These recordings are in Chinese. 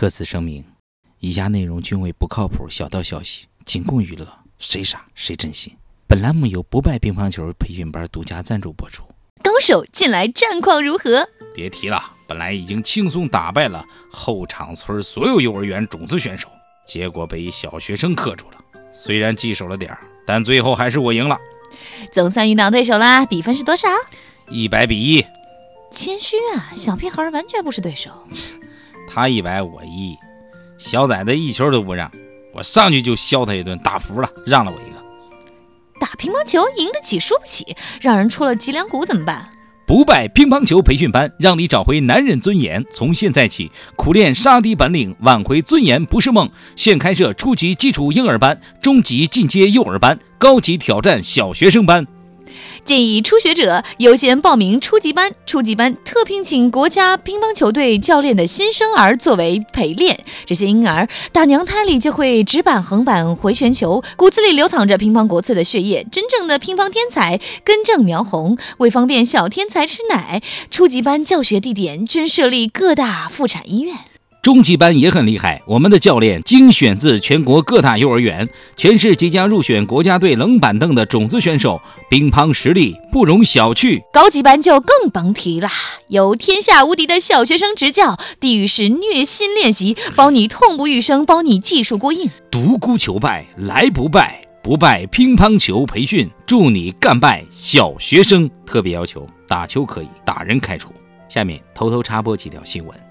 特此声明，以下内容均为不靠谱小道消息，仅供娱乐，谁傻谁真心。本栏目由不败乒乓球培训班独家赞助播出。高手近来战况如何？别提了，本来已经轻松打败了后场村所有幼儿园种子选手，结果被一小学生克住了。虽然记手了点儿，但最后还是我赢了，总算遇到对手啦，比分是多少？一百比一。谦虚啊，小屁孩完全不是对手。他一百我一，小崽子一球都不让，我上去就削他一顿，打服了，让了我一个。打乒乓球赢得起输不起，让人戳了脊梁骨怎么办？不败乒乓球培训班，让你找回男人尊严。从现在起，苦练杀敌本领，挽回尊严不是梦。现开设初级基础婴儿班、中级进阶幼儿班、高级挑战小学生班。建议初学者优先报名初级班，初级班特聘请国家乒乓球队教练的新生儿作为陪练。这些婴儿打娘胎里就会直板、横板、回旋球，骨子里流淌着乒乓国粹的血液。真正的乒乓天才根正苗红。为方便小天才吃奶，初级班教学地点均设立各大妇产医院。中级班也很厉害，我们的教练精选自全国各大幼儿园，全市即将入选国家队冷板凳的种子选手，乒乓实力不容小觑。高级班就更甭提啦，由天下无敌的小学生执教，地狱式虐心练习，包你痛不欲生，包你技术过硬。独孤求败来不败，不败乒乓球培训，助你干败小学生。特别要求打球可以，打人开除。下面偷偷插播几条新闻。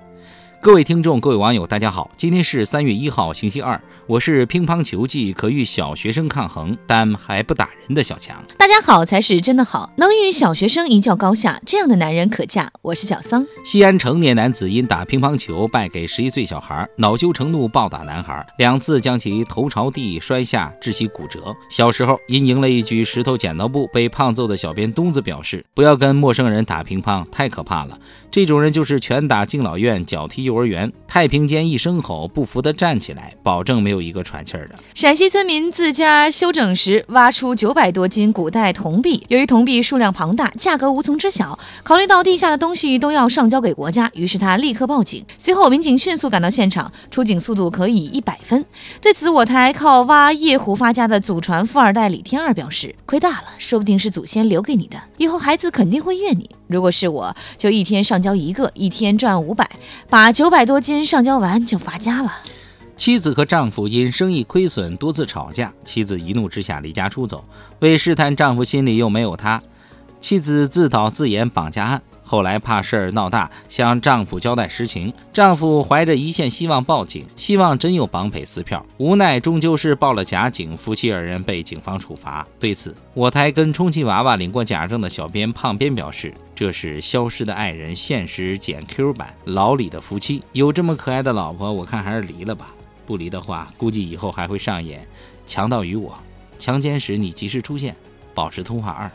各位听众，各位网友，大家好，今天是三月一号，星期二。我是乒乓球技可与小学生抗衡，但还不打人的小强。大家好才是真的好，能与小学生一较高下，这样的男人可嫁。我是小桑。西安成年男子因打乒乓球败给十一岁小孩，恼羞成怒暴打男孩，两次将其头朝地摔下，致其骨折。小时候因赢了一局石头剪刀布，被胖揍的小编东子表示：不要跟陌生人打乒乓，太可怕了。这种人就是拳打敬老院，脚踢幼儿园。太平间一声吼，不服的站起来，保证没有。一个喘气儿的陕西村民自家修整时挖出九百多斤古代铜币，由于铜币数量庞大，价格无从知晓，考虑到地下的东西都要上交给国家，于是他立刻报警。随后民警迅速赶到现场，出警速度可以一百分。对此，我台靠挖夜壶发家的祖传富二代李天二表示：“亏大了，说不定是祖先留给你的，以后孩子肯定会怨你。如果是我，就一天上交一个，一天赚五百，把九百多斤上交完就发家了。”妻子和丈夫因生意亏损多次吵架，妻子一怒之下离家出走。为试探丈夫心里又没有她，妻子自导自演绑架案。后来怕事儿闹大，向丈夫交代实情。丈夫怀着一线希望报警，希望真有绑匪撕票，无奈终究是报了假警，夫妻二人被警方处罚。对此，我台跟充气娃娃领过假证的小编胖编表示：“这是消失的爱人现实减 Q 版，老李的夫妻有这么可爱的老婆，我看还是离了吧。”不离的话，估计以后还会上演强盗与我，强奸时你及时出现，保持通话二。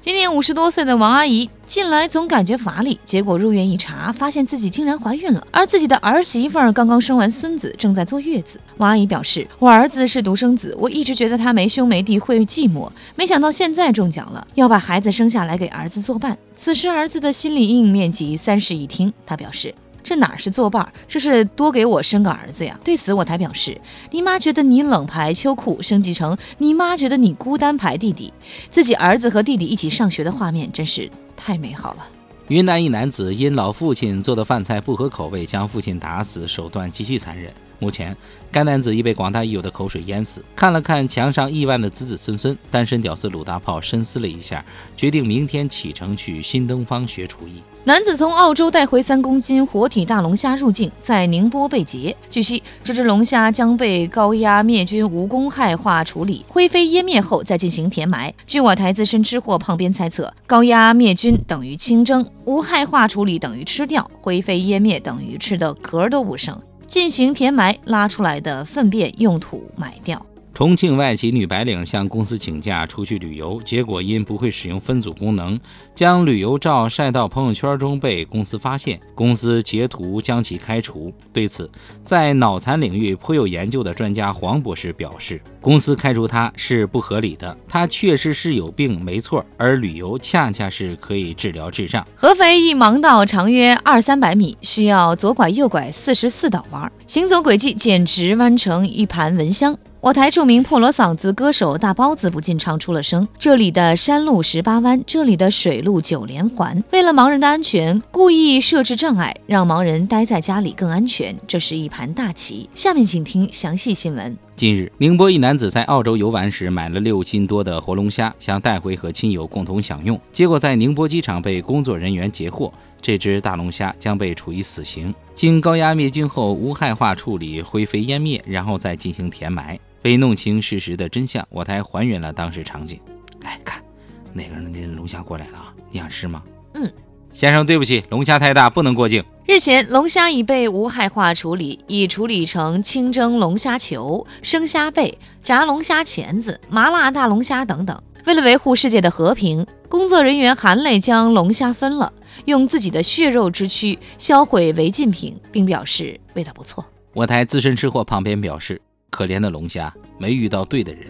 今年五十多岁的王阿姨近来总感觉乏力，结果入院一查，发现自己竟然怀孕了，而自己的儿媳妇儿刚刚生完孙子，正在坐月子。王阿姨表示：“我儿子是独生子，我一直觉得他没兄没弟会寂寞，没想到现在中奖了，要把孩子生下来给儿子作伴。”此时儿子的心理阴影面积三室一厅，他表示。这哪是作伴儿，这是多给我生个儿子呀！对此，我才表示，你妈觉得你冷排秋裤，升级成你妈觉得你孤单排弟弟，自己儿子和弟弟一起上学的画面真是太美好了。云南一男子因老父亲做的饭菜不合口味，将父亲打死，手段极其残忍。目前，该男子已被广大益友的口水淹死。看了看墙上亿万的子子孙孙，单身屌丝鲁大炮深思了一下，决定明天启程去新东方学厨艺。男子从澳洲带回三公斤活体大龙虾入境，在宁波被劫。据悉，这只龙虾将被高压灭菌无公害化处理，灰飞烟灭后再进行填埋。据我台资深吃货胖编猜测，高压灭菌等于清蒸，无害化处理等于吃掉，灰飞烟灭等于吃的壳都不剩。进行填埋，拉出来的粪便用土埋掉。重庆外企女白领向公司请假出去旅游，结果因不会使用分组功能，将旅游照晒到朋友圈中被公司发现，公司截图将其开除。对此，在脑残领域颇有研究的专家黄博士表示，公司开除他是不合理的，他确实是有病，没错，而旅游恰恰是可以治疗智障。合肥一盲道长约二三百米，需要左拐右拐四十四道弯，行走轨迹简直弯成一盘蚊香。我台著名破锣嗓子歌手大包子不禁唱出了声：“这里的山路十八弯，这里的水路九连环。为了盲人的安全，故意设置障碍，让盲人待在家里更安全。这是一盘大棋。”下面请听详细新闻。近日，宁波一男子在澳洲游玩时买了六斤多的活龙虾，想带回和亲友共同享用，结果在宁波机场被工作人员截获。这只大龙虾将被处以死刑，经高压灭菌后无害化处理，灰飞烟灭，然后再进行填埋。为弄清事实的真相，我台还原了当时场景。哎，看，哪个人的龙虾过来了，你想吃吗？嗯，先生，对不起，龙虾太大，不能过境。日前，龙虾已被无害化处理，已处理成清蒸龙虾球、生虾贝、炸龙虾钳子、麻辣大龙虾等等。为了维护世界的和平，工作人员含泪将龙虾分了，用自己的血肉之躯销毁违禁品，并表示味道不错。我台资深吃货旁边表示。可怜的龙虾没遇到对的人，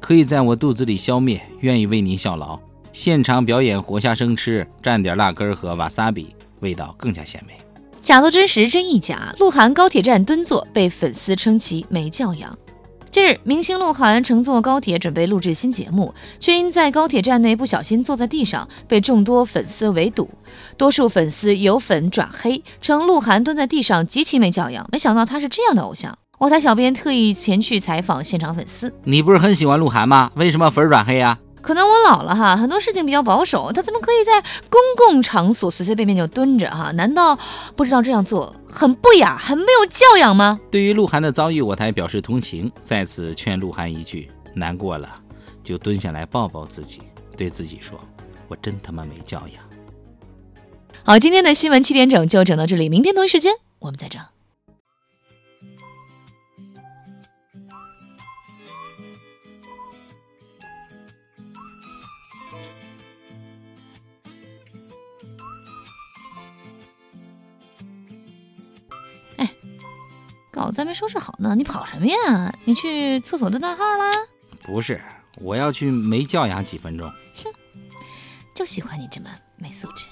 可以在我肚子里消灭，愿意为您效劳。现场表演活虾生吃，蘸点辣根和瓦萨比，味道更加鲜美。假作真实，真亦假。鹿晗高铁站蹲坐被粉丝称其没教养。近日，明星鹿晗乘坐高铁准备录制新节目，却因在高铁站内不小心坐在地上，被众多粉丝围堵。多数粉丝由粉转黑，称鹿晗蹲在地上极其没教养。没想到他是这样的偶像。我台小编特意前去采访现场粉丝，你不是很喜欢鹿晗吗？为什么粉转黑呀？可能我老了哈，很多事情比较保守，他怎么可以在公共场所随随便便就蹲着哈？难道不知道这样做很不雅、很没有教养吗？对于鹿晗的遭遇，我台表示同情，在此劝鹿晗一句：难过了就蹲下来抱抱自己，对自己说：我真他妈没教养。好，今天的新闻七点整就整到这里，明天同一时间我们再整。稿子还没收拾好呢，你跑什么呀？你去厕所蹲大号啦？不是，我要去没教养几分钟。哼，就喜欢你这么没素质。